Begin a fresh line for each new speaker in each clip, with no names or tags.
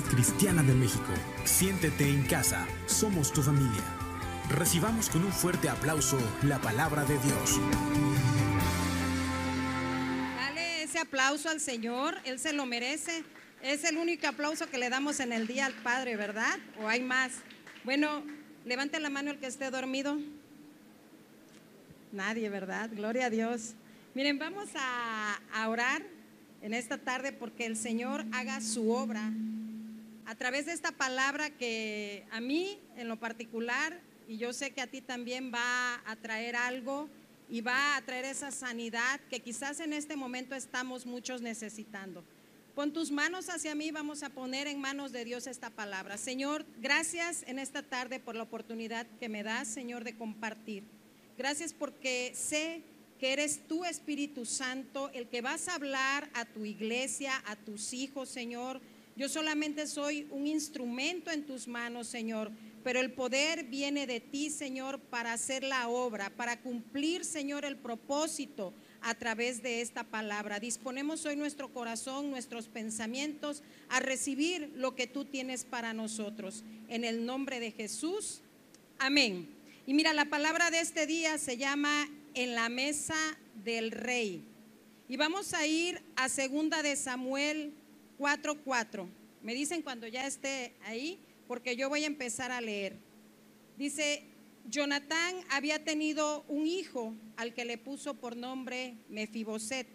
Cristiana de México. Siéntete en casa, somos tu familia. Recibamos con un fuerte aplauso la palabra de Dios.
Dale ese aplauso al Señor, Él se lo merece. Es el único aplauso que le damos en el día al Padre, ¿verdad? ¿O hay más? Bueno, levante la mano el que esté dormido. Nadie, ¿verdad? Gloria a Dios. Miren, vamos a, a orar en esta tarde porque el Señor haga su obra a través de esta palabra que a mí en lo particular, y yo sé que a ti también va a traer algo y va a traer esa sanidad que quizás en este momento estamos muchos necesitando. Pon tus manos hacia mí, vamos a poner en manos de Dios esta palabra. Señor, gracias en esta tarde por la oportunidad que me das, Señor, de compartir. Gracias porque sé que eres tú, Espíritu Santo, el que vas a hablar a tu iglesia, a tus hijos, Señor. Yo solamente soy un instrumento en tus manos, Señor, pero el poder viene de ti, Señor, para hacer la obra, para cumplir, Señor, el propósito a través de esta palabra. Disponemos hoy nuestro corazón, nuestros pensamientos a recibir lo que tú tienes para nosotros. En el nombre de Jesús. Amén. Y mira, la palabra de este día se llama en la mesa del rey. Y vamos a ir a segunda de Samuel 4:4. Me dicen cuando ya esté ahí, porque yo voy a empezar a leer. Dice, Jonatán había tenido un hijo al que le puso por nombre Mefiboset.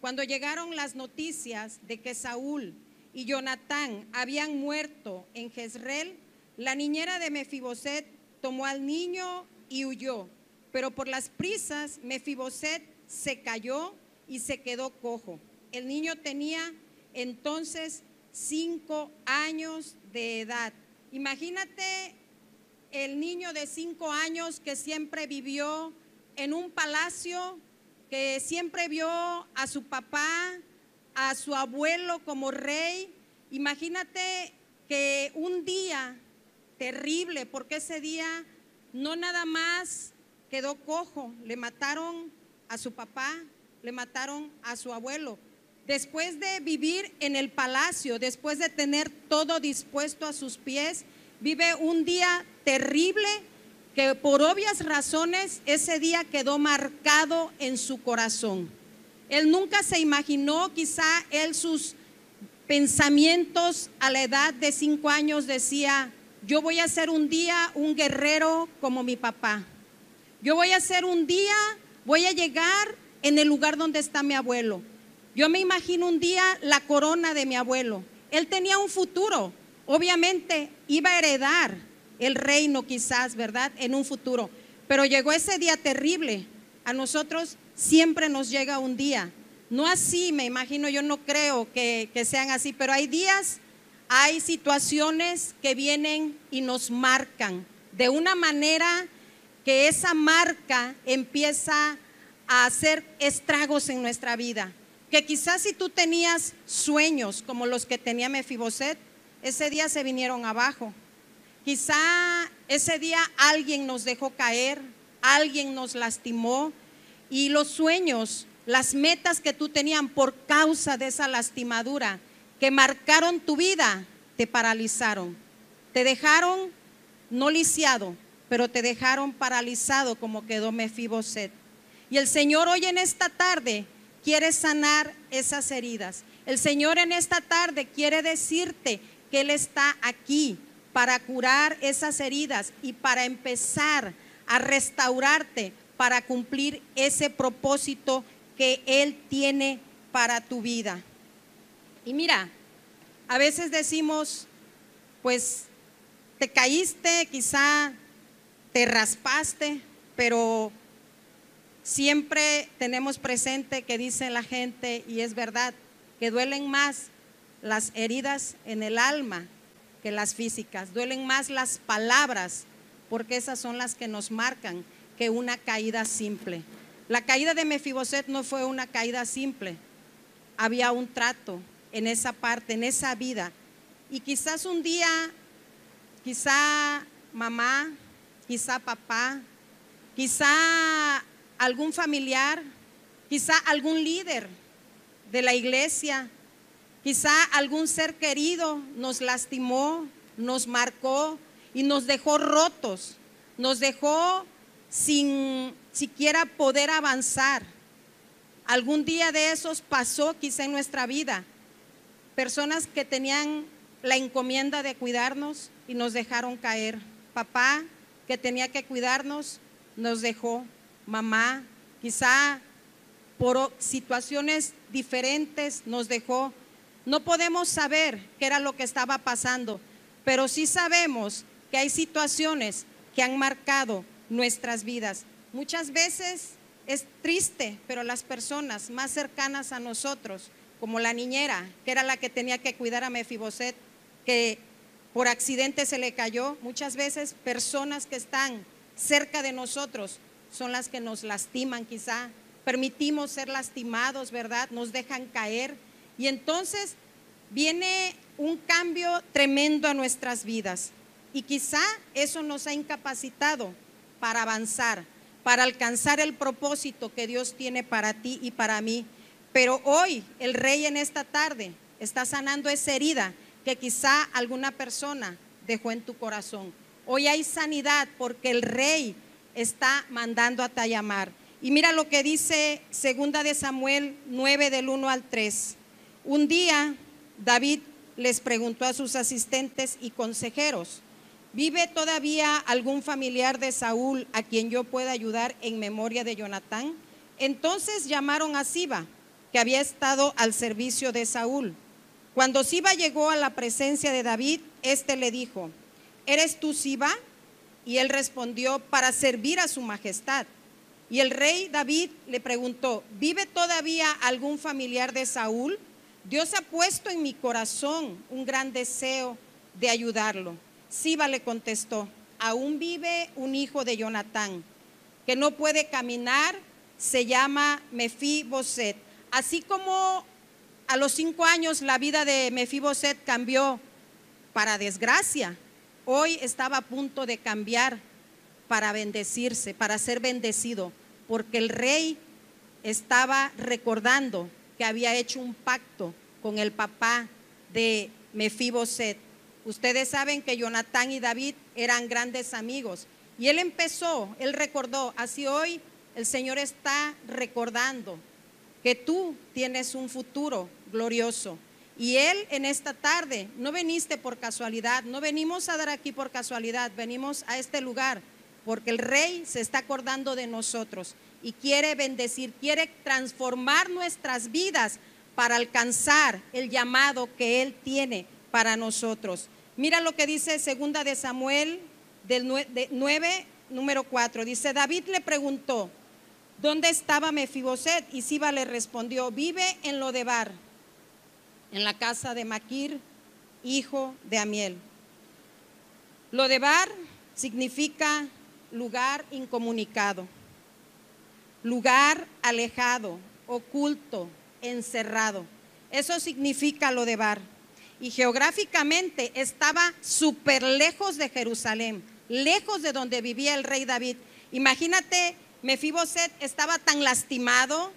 Cuando llegaron las noticias de que Saúl y Jonatán habían muerto en Jezreel, la niñera de Mefiboset tomó al niño y huyó pero por las prisas Mefiboset se cayó y se quedó cojo. El niño tenía entonces cinco años de edad. Imagínate el niño de cinco años que siempre vivió en un palacio, que siempre vio a su papá, a su abuelo como rey. Imagínate que un día terrible, porque ese día no nada más quedó cojo, le mataron a su papá, le mataron a su abuelo. Después de vivir en el palacio, después de tener todo dispuesto a sus pies, vive un día terrible que por obvias razones ese día quedó marcado en su corazón. Él nunca se imaginó, quizá él sus pensamientos a la edad de cinco años decía, yo voy a ser un día un guerrero como mi papá. Yo voy a ser un día, voy a llegar en el lugar donde está mi abuelo. Yo me imagino un día la corona de mi abuelo. Él tenía un futuro. Obviamente iba a heredar el reino quizás, ¿verdad? En un futuro. Pero llegó ese día terrible. A nosotros siempre nos llega un día. No así, me imagino, yo no creo que, sean así, pero hay días, hay situaciones que vienen y nos marcan de una manera que esa marca empieza a hacer estragos en nuestra vida. Que quizás si tú tenías sueños como los que tenía Mefiboset, ese día se vinieron abajo. Quizá ese día alguien nos dejó caer, alguien nos lastimó y los sueños, las metas que tú tenías por causa de esa lastimadura que marcaron tu vida, te paralizaron, te dejaron no lisiado, pero te dejaron paralizado como quedó Mefiboset. Y el Señor hoy en esta tarde quiere sanar esas heridas. El Señor en esta tarde quiere decirte que Él está aquí para curar esas heridas y para empezar a restaurarte, para cumplir ese propósito que Él tiene para tu vida. Y mira, a veces decimos, pues te caíste, quizá te raspaste, pero siempre tenemos presente que dice la gente, y es verdad, que duelen más las heridas en el alma que las físicas, duelen más las palabras, porque esas son las que nos marcan que una caída simple. La caída de Mefiboset no fue una caída simple, había un trato en esa parte, en esa vida. Y quizás un día, quizá mamá, quizá papá, quizá algún familiar, quizá algún líder de la iglesia Quizá algún ser querido nos lastimó, nos marcó y nos dejó rotos, nos dejó sin siquiera poder avanzar. Algún día de esos pasó quizá en nuestra vida. Personas que tenían la encomienda de cuidarnos y nos dejaron caer. Papá que tenía que cuidarnos nos dejó. Mamá quizá por situaciones diferentes nos dejó. No podemos saber qué era lo que estaba pasando, pero sí sabemos que hay situaciones que han marcado nuestras vidas. Muchas veces es triste, pero las personas más cercanas a nosotros, como la niñera, que era la que tenía que cuidar a Mefiboset, que por accidente se le cayó, muchas veces personas que están cerca de nosotros son las que nos lastiman quizá, permitimos ser lastimados, ¿verdad? Nos dejan caer y entonces viene un cambio tremendo a nuestras vidas. Y quizá eso nos ha incapacitado para avanzar, para alcanzar el propósito que Dios tiene para ti y para mí. Pero hoy el rey en esta tarde está sanando esa herida que quizá alguna persona dejó en tu corazón. Hoy hay sanidad porque el rey está mandando a llamar. Y mira lo que dice segunda de Samuel 9 del 1 al 3. Un día David les preguntó a sus asistentes y consejeros, ¿vive todavía algún familiar de Saúl a quien yo pueda ayudar en memoria de Jonatán? Entonces llamaron a Siba, que había estado al servicio de Saúl. Cuando Siba llegó a la presencia de David, éste le dijo, ¿eres tú Siba? Y él respondió, para servir a su majestad. Y el rey David le preguntó, ¿vive todavía algún familiar de Saúl? Dios ha puesto en mi corazón un gran deseo de ayudarlo. Siba le contestó, aún vive un hijo de Jonatán, que no puede caminar, se llama Mefiboset. Así como a los cinco años la vida de Mefiboset cambió para desgracia, hoy estaba a punto de cambiar para bendecirse, para ser bendecido, porque el rey estaba recordando que había hecho un pacto con el papá de Mefiboset. Ustedes saben que Jonatán y David eran grandes amigos. Y él empezó, él recordó, así hoy el Señor está recordando que tú tienes un futuro glorioso. Y Él en esta tarde, no viniste por casualidad, no venimos a dar aquí por casualidad, venimos a este lugar porque el Rey se está acordando de nosotros y quiere bendecir, quiere transformar nuestras vidas para alcanzar el llamado que Él tiene para nosotros. Mira lo que dice segunda de Samuel del 9, número 4. Dice, David le preguntó, ¿dónde estaba Mefiboset? Y Siba le respondió, vive en Lodebar, en la casa de Maquir, hijo de Amiel. Lodebar significa lugar incomunicado, lugar alejado, oculto, encerrado. Eso significa lo de Bar. Y geográficamente estaba súper lejos de Jerusalén, lejos de donde vivía el rey David. Imagínate, Mefiboset estaba tan lastimado,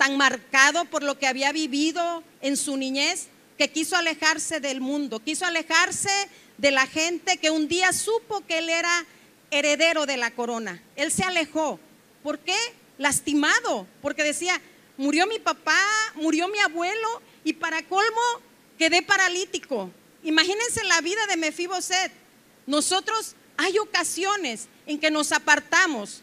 tan marcado por lo que había vivido en su niñez, que quiso alejarse del mundo, quiso alejarse de la gente que un día supo que él era heredero de la corona. Él se alejó. ¿Por qué? Lastimado, porque decía, murió mi papá, murió mi abuelo y para colmo quedé paralítico. Imagínense la vida de Mefiboset. Nosotros hay ocasiones en que nos apartamos.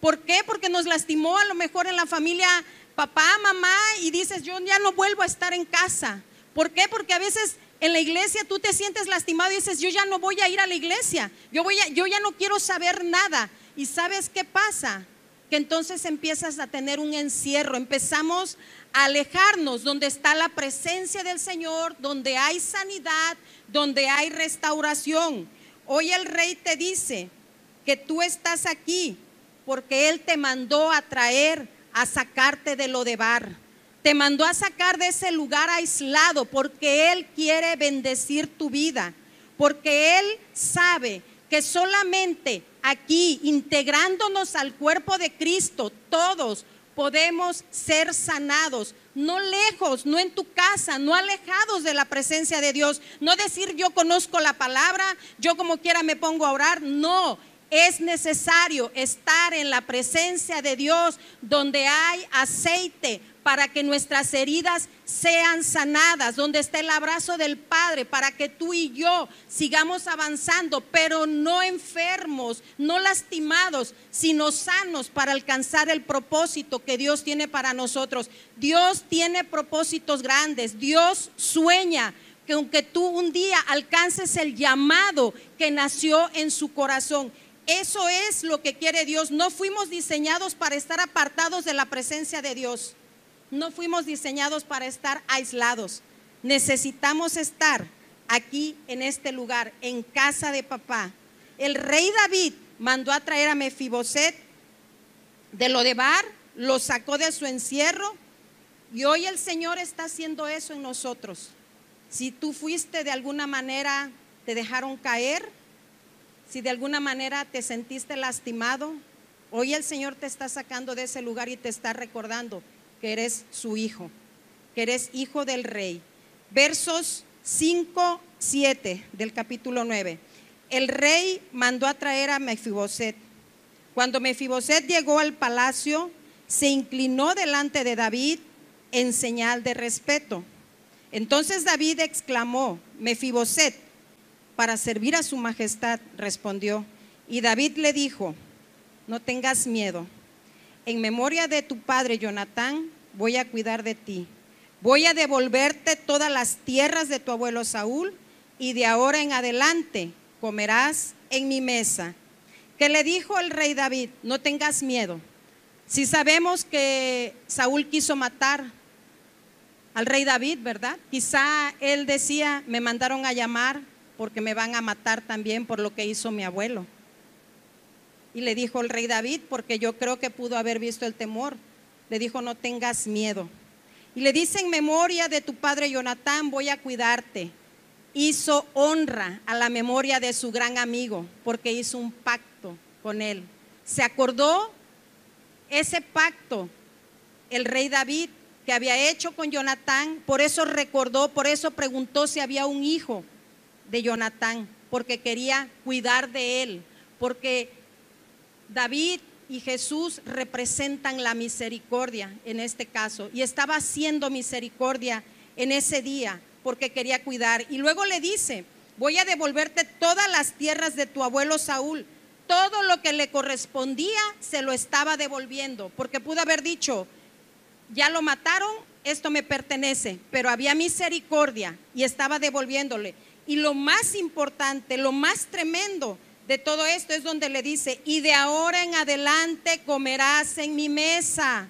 ¿Por qué? Porque nos lastimó a lo mejor en la familia papá, mamá y dices, yo ya no vuelvo a estar en casa. ¿Por qué? Porque a veces en la iglesia tú te sientes lastimado y dices, yo ya no voy a ir a la iglesia, yo, voy yo ya no quiero saber nada. ¿Y sabes qué pasa? Que entonces empiezas a tener un encierro, empezamos a alejarnos donde está la presencia del Señor, donde hay sanidad, donde hay restauración. Hoy el rey te dice que tú estás aquí porque Él te mandó a traer, a sacarte de lo de bar te mandó a sacar de ese lugar aislado porque Él quiere bendecir tu vida, porque Él sabe que solamente aquí, integrándonos al cuerpo de Cristo, todos podemos ser sanados, no lejos, no en tu casa, no alejados de la presencia de Dios. No decir yo conozco la palabra, yo como quiera me pongo a orar. No, es necesario estar en la presencia de Dios donde hay aceite para que nuestras heridas sean sanadas, donde está el abrazo del Padre, para que tú y yo sigamos avanzando, pero no enfermos, no lastimados, sino sanos para alcanzar el propósito que Dios tiene para nosotros. Dios tiene propósitos grandes, Dios sueña que aunque tú un día alcances el llamado que nació en su corazón, eso es lo que quiere Dios. No fuimos diseñados para estar apartados de la presencia de Dios. No fuimos diseñados para estar aislados. Necesitamos estar aquí en este lugar, en casa de papá. El rey David mandó a traer a Mefiboset de lo de Bar, lo sacó de su encierro y hoy el Señor está haciendo eso en nosotros. Si tú fuiste de alguna manera, te dejaron caer, si de alguna manera te sentiste lastimado, hoy el Señor te está sacando de ese lugar y te está recordando que eres su hijo, que eres hijo del rey. Versos 5, 7 del capítulo 9. El rey mandó a traer a Mefiboset. Cuando Mefiboset llegó al palacio, se inclinó delante de David en señal de respeto. Entonces David exclamó, Mefiboset, para servir a su majestad, respondió. Y David le dijo, no tengas miedo en memoria de tu padre Jonatán, voy a cuidar de ti. Voy a devolverte todas las tierras de tu abuelo Saúl y de ahora en adelante comerás en mi mesa. Que le dijo el rey David, no tengas miedo. Si sabemos que Saúl quiso matar al rey David, ¿verdad? Quizá él decía, me mandaron a llamar porque me van a matar también por lo que hizo mi abuelo. Y le dijo el rey David, porque yo creo que pudo haber visto el temor, le dijo, no tengas miedo. Y le dice en memoria de tu padre Jonatán, voy a cuidarte. Hizo honra a la memoria de su gran amigo, porque hizo un pacto con él. Se acordó ese pacto, el rey David, que había hecho con Jonatán, por eso recordó, por eso preguntó si había un hijo de Jonatán, porque quería cuidar de él, porque David y Jesús representan la misericordia en este caso y estaba haciendo misericordia en ese día porque quería cuidar. Y luego le dice, voy a devolverte todas las tierras de tu abuelo Saúl. Todo lo que le correspondía se lo estaba devolviendo, porque pudo haber dicho, ya lo mataron, esto me pertenece, pero había misericordia y estaba devolviéndole. Y lo más importante, lo más tremendo, de todo esto es donde le dice, y de ahora en adelante comerás en mi mesa.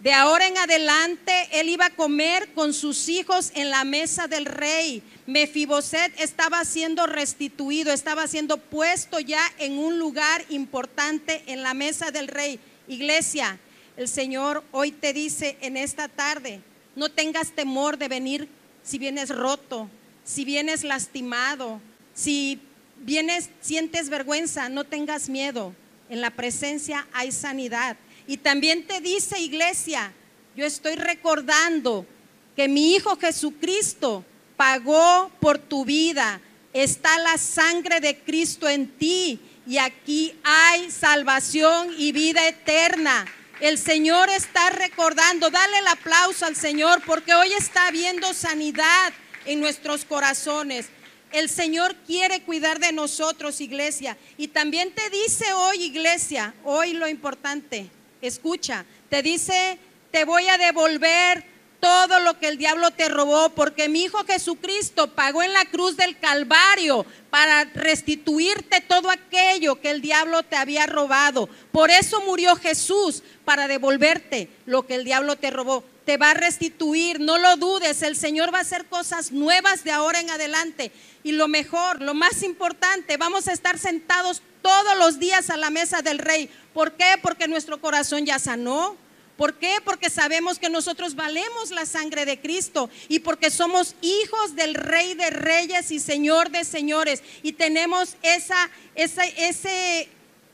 De ahora en adelante él iba a comer con sus hijos en la mesa del rey. Mefiboset estaba siendo restituido, estaba siendo puesto ya en un lugar importante en la mesa del rey. Iglesia, el Señor hoy te dice en esta tarde, no tengas temor de venir si vienes roto, si vienes lastimado, si vienes, sientes vergüenza, no tengas miedo. En la presencia hay sanidad. Y también te dice, iglesia, yo estoy recordando que mi Hijo Jesucristo pagó por tu vida. Está la sangre de Cristo en ti y aquí hay salvación y vida eterna. El Señor está recordando, dale el aplauso al Señor porque hoy está habiendo sanidad en nuestros corazones. El Señor quiere cuidar de nosotros, iglesia. Y también te dice hoy, iglesia, hoy lo importante, escucha, te dice, te voy a devolver todo lo que el diablo te robó, porque mi Hijo Jesucristo pagó en la cruz del Calvario para restituirte todo aquello que el diablo te había robado. Por eso murió Jesús, para devolverte lo que el diablo te robó te va a restituir, no lo dudes, el Señor va a hacer cosas nuevas de ahora en adelante. Y lo mejor, lo más importante, vamos a estar sentados todos los días a la mesa del rey. ¿Por qué? Porque nuestro corazón ya sanó. ¿Por qué? Porque sabemos que nosotros valemos la sangre de Cristo y porque somos hijos del Rey de Reyes y Señor de Señores y tenemos esa, esa, ese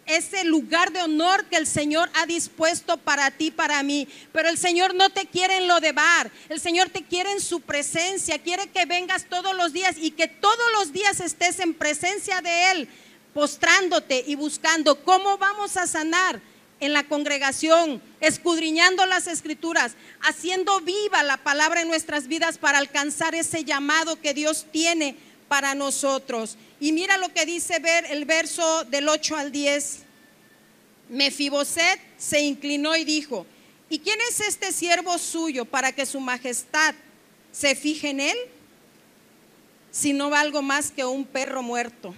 ese lugar de honor que el Señor ha dispuesto para ti, para mí. Pero el Señor no te quiere en lo de bar, el Señor te quiere en su presencia, quiere que vengas todos los días y que todos los días estés en presencia de Él, postrándote y buscando cómo vamos a sanar en la congregación, escudriñando las escrituras, haciendo viva la palabra en nuestras vidas para alcanzar ese llamado que Dios tiene para nosotros. Y mira lo que dice ver el verso del 8 al 10. Mefiboset se inclinó y dijo, ¿y quién es este siervo suyo para que su majestad se fije en él? Si no va algo más que un perro muerto.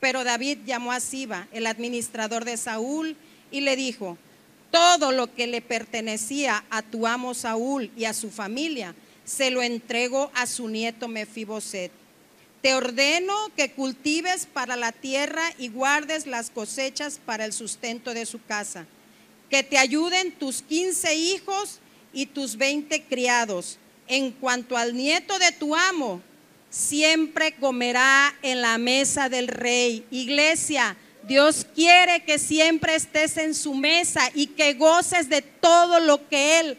Pero David llamó a Siba, el administrador de Saúl, y le dijo, todo lo que le pertenecía a tu amo Saúl y a su familia, se lo entregó a su nieto Mefiboset. Te ordeno que cultives para la tierra y guardes las cosechas para el sustento de su casa. Que te ayuden tus quince hijos y tus veinte criados. En cuanto al nieto de tu amo, siempre comerá en la mesa del rey. Iglesia, Dios quiere que siempre estés en su mesa y que goces de todo lo que Él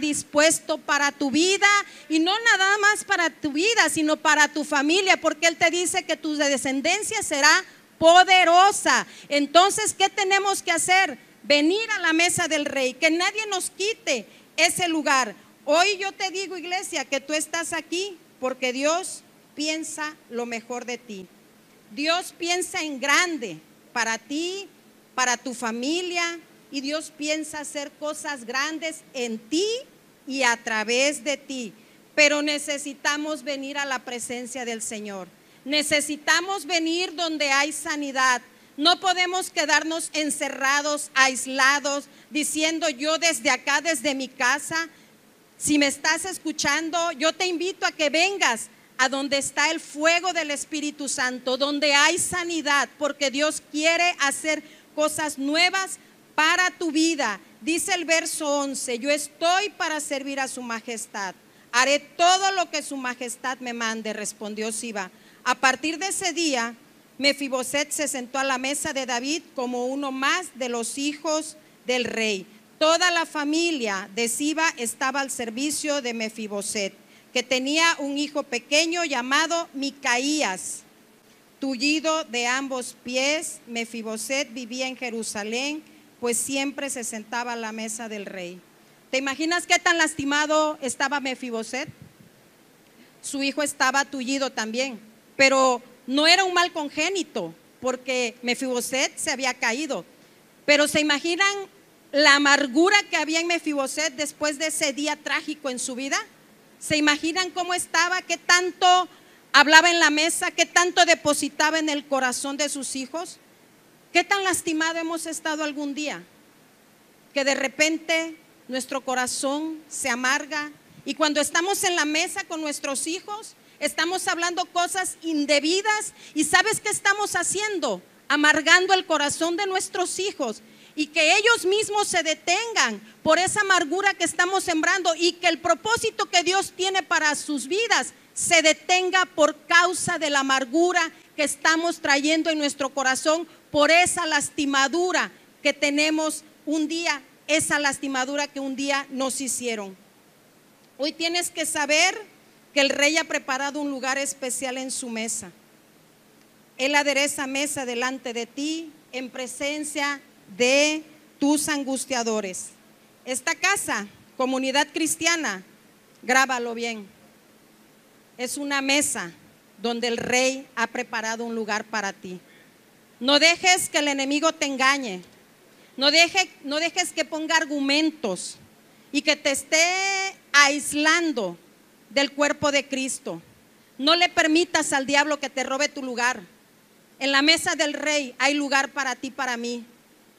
dispuesto para tu vida y no nada más para tu vida, sino para tu familia, porque Él te dice que tu descendencia será poderosa. Entonces, ¿qué tenemos que hacer? Venir a la mesa del rey, que nadie nos quite ese lugar. Hoy yo te digo, iglesia, que tú estás aquí porque Dios piensa lo mejor de ti. Dios piensa en grande para ti, para tu familia, y Dios piensa hacer cosas grandes en ti y a través de ti. Pero necesitamos venir a la presencia del Señor. Necesitamos venir donde hay sanidad. No podemos quedarnos encerrados, aislados, diciendo yo desde acá, desde mi casa. Si me estás escuchando, yo te invito a que vengas a donde está el fuego del Espíritu Santo, donde hay sanidad, porque Dios quiere hacer cosas nuevas para tu vida. Dice el verso 11, yo estoy para servir a su majestad. Haré todo lo que su majestad me mande, respondió Siba. A partir de ese día, Mefiboset se sentó a la mesa de David como uno más de los hijos del rey. Toda la familia de Siba estaba al servicio de Mefiboset, que tenía un hijo pequeño llamado Micaías. Tullido de ambos pies, Mefiboset vivía en Jerusalén pues siempre se sentaba a la mesa del rey. ¿Te imaginas qué tan lastimado estaba Mefiboset? Su hijo estaba tullido también, pero no era un mal congénito, porque Mefiboset se había caído. Pero se imaginan la amargura que había en Mefiboset después de ese día trágico en su vida. ¿Se imaginan cómo estaba? ¿Qué tanto hablaba en la mesa? ¿Qué tanto depositaba en el corazón de sus hijos? ¿Qué tan lastimado hemos estado algún día? Que de repente nuestro corazón se amarga y cuando estamos en la mesa con nuestros hijos, estamos hablando cosas indebidas y ¿sabes qué estamos haciendo? Amargando el corazón de nuestros hijos y que ellos mismos se detengan por esa amargura que estamos sembrando y que el propósito que Dios tiene para sus vidas se detenga por causa de la amargura que estamos trayendo en nuestro corazón por esa lastimadura que tenemos un día, esa lastimadura que un día nos hicieron. Hoy tienes que saber que el rey ha preparado un lugar especial en su mesa. Él adereza mesa delante de ti en presencia de tus angustiadores. Esta casa, comunidad cristiana, grábalo bien. Es una mesa donde el rey ha preparado un lugar para ti. No dejes que el enemigo te engañe. No, no dejes que ponga argumentos y que te esté aislando del cuerpo de Cristo. No le permitas al diablo que te robe tu lugar. En la mesa del rey hay lugar para ti, para mí.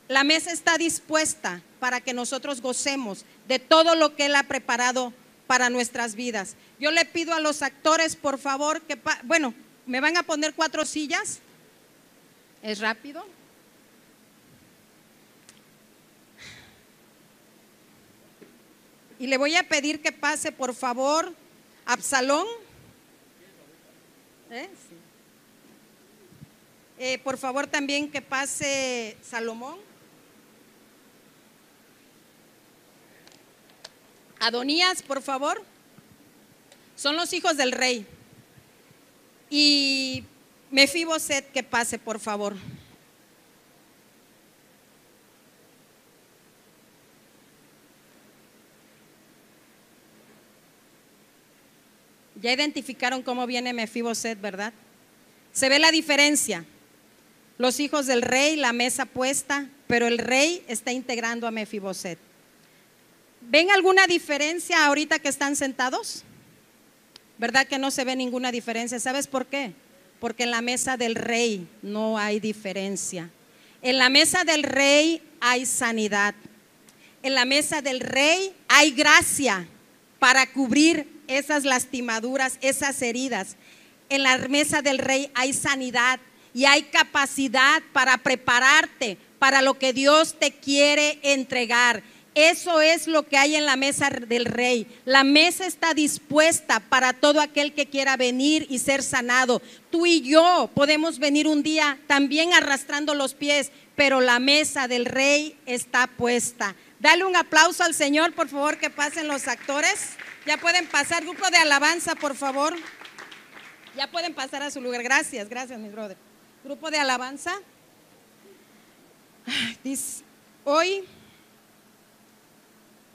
La mesa está dispuesta para que nosotros gocemos de todo lo que Él ha preparado para nuestras vidas. Yo le pido a los actores, por favor, que, bueno, me van a poner cuatro sillas. ¿Es rápido? Y le voy a pedir que pase, por favor, Absalón. ¿Eh? Eh, por favor también que pase Salomón. Adonías, por favor. Son los hijos del rey. Y Mefiboset, que pase, por favor. Ya identificaron cómo viene Mefiboset, ¿verdad? Se ve la diferencia. Los hijos del rey, la mesa puesta, pero el rey está integrando a Mefiboset. ¿Ven alguna diferencia ahorita que están sentados? ¿Verdad que no se ve ninguna diferencia? ¿Sabes por qué? Porque en la mesa del rey no hay diferencia. En la mesa del rey hay sanidad. En la mesa del rey hay gracia para cubrir esas lastimaduras, esas heridas. En la mesa del rey hay sanidad y hay capacidad para prepararte para lo que Dios te quiere entregar. Eso es lo que hay en la mesa del rey. La mesa está dispuesta para todo aquel que quiera venir y ser sanado. Tú y yo podemos venir un día también arrastrando los pies, pero la mesa del rey está puesta. Dale un aplauso al Señor, por favor, que pasen los actores. Ya pueden pasar, grupo de alabanza, por favor. Ya pueden pasar a su lugar. Gracias, gracias, mi brother. Grupo de alabanza. Hoy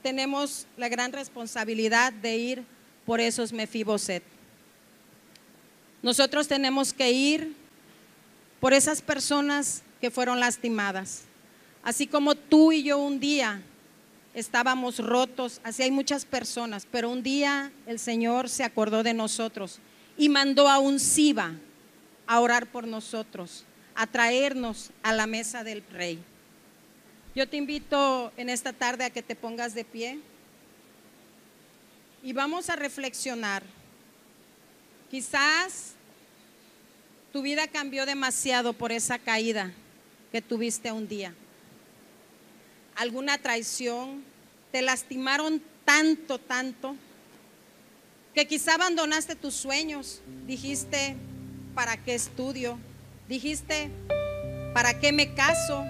tenemos la gran responsabilidad de ir por esos Mefiboset. Nosotros tenemos que ir por esas personas que fueron lastimadas. Así como tú y yo un día estábamos rotos, así hay muchas personas, pero un día el Señor se acordó de nosotros y mandó a un Siba a orar por nosotros, a traernos a la mesa del Rey. Yo te invito en esta tarde a que te pongas de pie y vamos a reflexionar. Quizás tu vida cambió demasiado por esa caída que tuviste un día. Alguna traición, te lastimaron tanto, tanto, que quizá abandonaste tus sueños. Dijiste, ¿para qué estudio? Dijiste, ¿para qué me caso?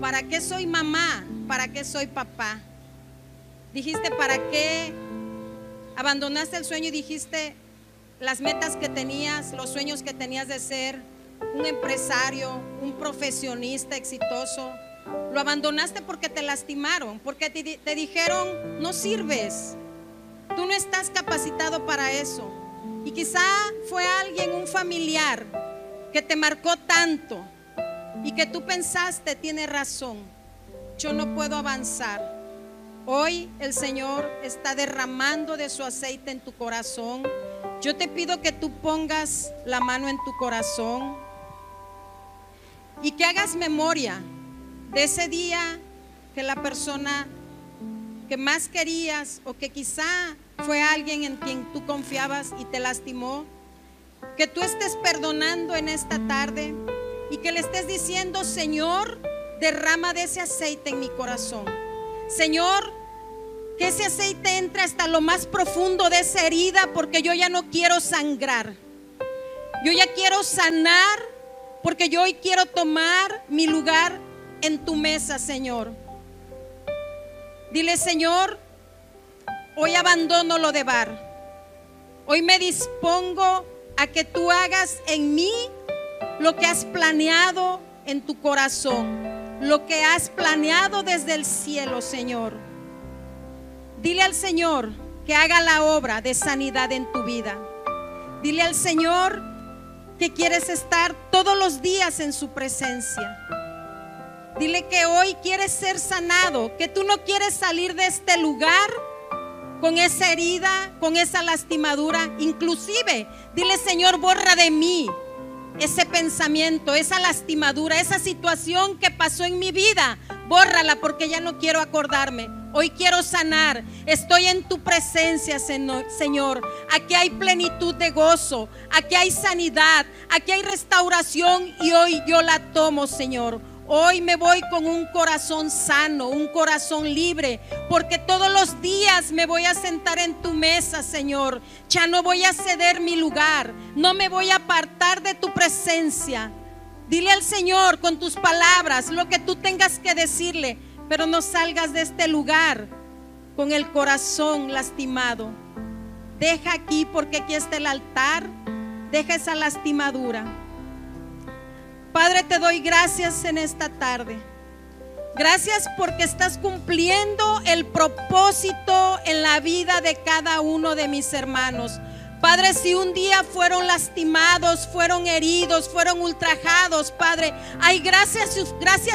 ¿Para qué soy mamá? ¿Para qué soy papá? Dijiste, ¿para qué abandonaste el sueño y dijiste las metas que tenías, los sueños que tenías de ser un empresario, un profesionista exitoso? Lo abandonaste porque te lastimaron, porque te, te dijeron, no sirves, tú no estás capacitado para eso. Y quizá fue alguien, un familiar, que te marcó tanto y que tú pensaste tiene razón, yo no puedo avanzar. Hoy el Señor está derramando de su aceite en tu corazón. Yo te pido que tú pongas la mano en tu corazón y que hagas memoria de ese día que la persona que más querías o que quizá fue alguien en quien tú confiabas y te lastimó, que tú estés perdonando en esta tarde y que le estés diciendo, Señor, derrama de ese aceite en mi corazón. Señor, que ese aceite entre hasta lo más profundo de esa herida porque yo ya no quiero sangrar. Yo ya quiero sanar porque yo hoy quiero tomar mi lugar en tu mesa, Señor. Dile, Señor, hoy abandono lo de bar. Hoy me dispongo a que tú hagas en mí lo que has planeado en tu corazón, lo que has planeado desde el cielo, Señor. Dile al Señor que haga la obra de sanidad en tu vida. Dile al Señor que quieres estar todos los días en su presencia. Dile que hoy quieres ser sanado, que tú no quieres salir de este lugar con esa herida, con esa lastimadura. Inclusive, dile Señor, borra de mí ese pensamiento, esa lastimadura, esa situación que pasó en mi vida, bórrala porque ya no quiero acordarme. Hoy quiero sanar. Estoy en tu presencia, Señor. Aquí hay plenitud de gozo. Aquí hay sanidad. Aquí hay restauración. Y hoy yo la tomo, Señor. Hoy me voy con un corazón sano, un corazón libre, porque todos los días me voy a sentar en tu mesa, Señor. Ya no voy a ceder mi lugar, no me voy a apartar de tu presencia. Dile al Señor con tus palabras lo que tú tengas que decirle, pero no salgas de este lugar con el corazón lastimado. Deja aquí porque aquí está el altar. Deja esa lastimadura. Padre, te doy gracias en esta tarde. Gracias porque estás cumpliendo el propósito en la vida de cada uno de mis hermanos. Padre, si un día fueron lastimados, fueron heridos, fueron ultrajados, Padre, hay gracia,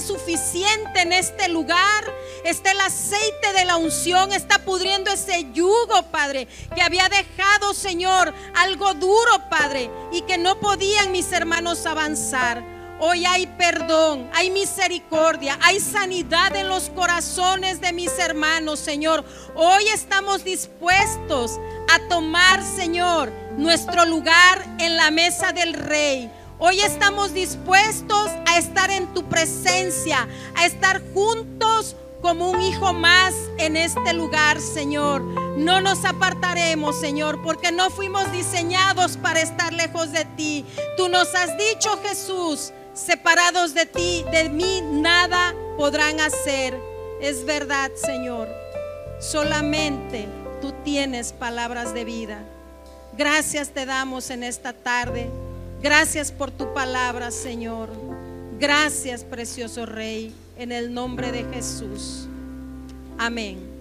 suficiente en este lugar. Está el aceite de la unción, está pudriendo ese yugo, Padre, que había dejado, Señor, algo duro, Padre, y que no podían mis hermanos avanzar. Hoy hay perdón, hay misericordia, hay sanidad en los corazones de mis hermanos, Señor. Hoy estamos dispuestos a tomar, Señor, nuestro lugar en la mesa del Rey. Hoy estamos dispuestos a estar en tu presencia, a estar juntos como un hijo más en este lugar, Señor. No nos apartaremos, Señor, porque no fuimos diseñados para estar lejos de ti. Tú nos has dicho, Jesús, separados de ti, de mí nada podrán hacer. Es verdad, Señor. Solamente tú tienes palabras de vida. Gracias te damos en esta tarde. Gracias por tu palabra, Señor. Gracias, precioso Rey, en el nombre de Jesús. Amén.